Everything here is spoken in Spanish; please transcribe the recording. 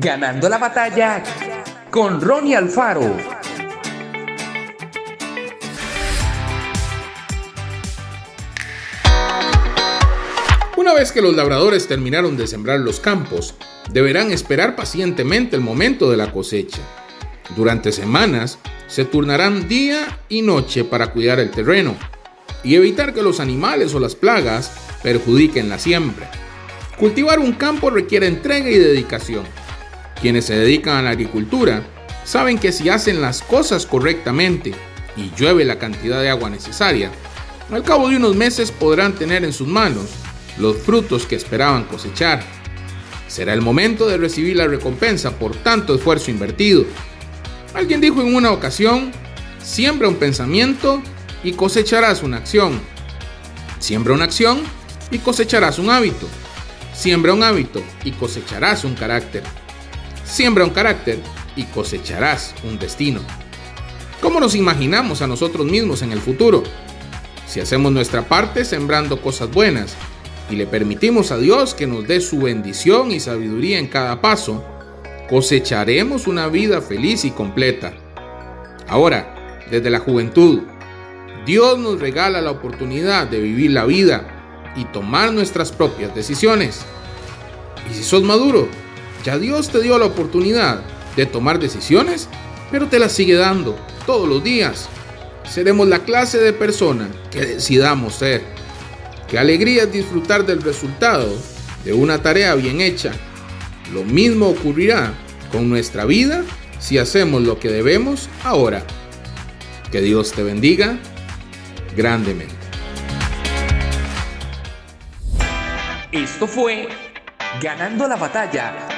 Ganando la batalla con Ronnie Alfaro. Una vez que los labradores terminaron de sembrar los campos, deberán esperar pacientemente el momento de la cosecha. Durante semanas se turnarán día y noche para cuidar el terreno y evitar que los animales o las plagas perjudiquen la siembra. Cultivar un campo requiere entrega y dedicación. Quienes se dedican a la agricultura saben que si hacen las cosas correctamente y llueve la cantidad de agua necesaria, al cabo de unos meses podrán tener en sus manos los frutos que esperaban cosechar. Será el momento de recibir la recompensa por tanto esfuerzo invertido. Alguien dijo en una ocasión, siembra un pensamiento y cosecharás una acción. Siembra una acción y cosecharás un hábito. Siembra un hábito y cosecharás un carácter. Siembra un carácter y cosecharás un destino. ¿Cómo nos imaginamos a nosotros mismos en el futuro? Si hacemos nuestra parte sembrando cosas buenas y le permitimos a Dios que nos dé su bendición y sabiduría en cada paso, cosecharemos una vida feliz y completa. Ahora, desde la juventud, Dios nos regala la oportunidad de vivir la vida y tomar nuestras propias decisiones. Y si sos maduro, ya Dios te dio la oportunidad de tomar decisiones, pero te las sigue dando todos los días. Seremos la clase de persona que decidamos ser. Qué alegría es disfrutar del resultado de una tarea bien hecha. Lo mismo ocurrirá con nuestra vida si hacemos lo que debemos ahora. Que Dios te bendiga grandemente. Esto fue Ganando la batalla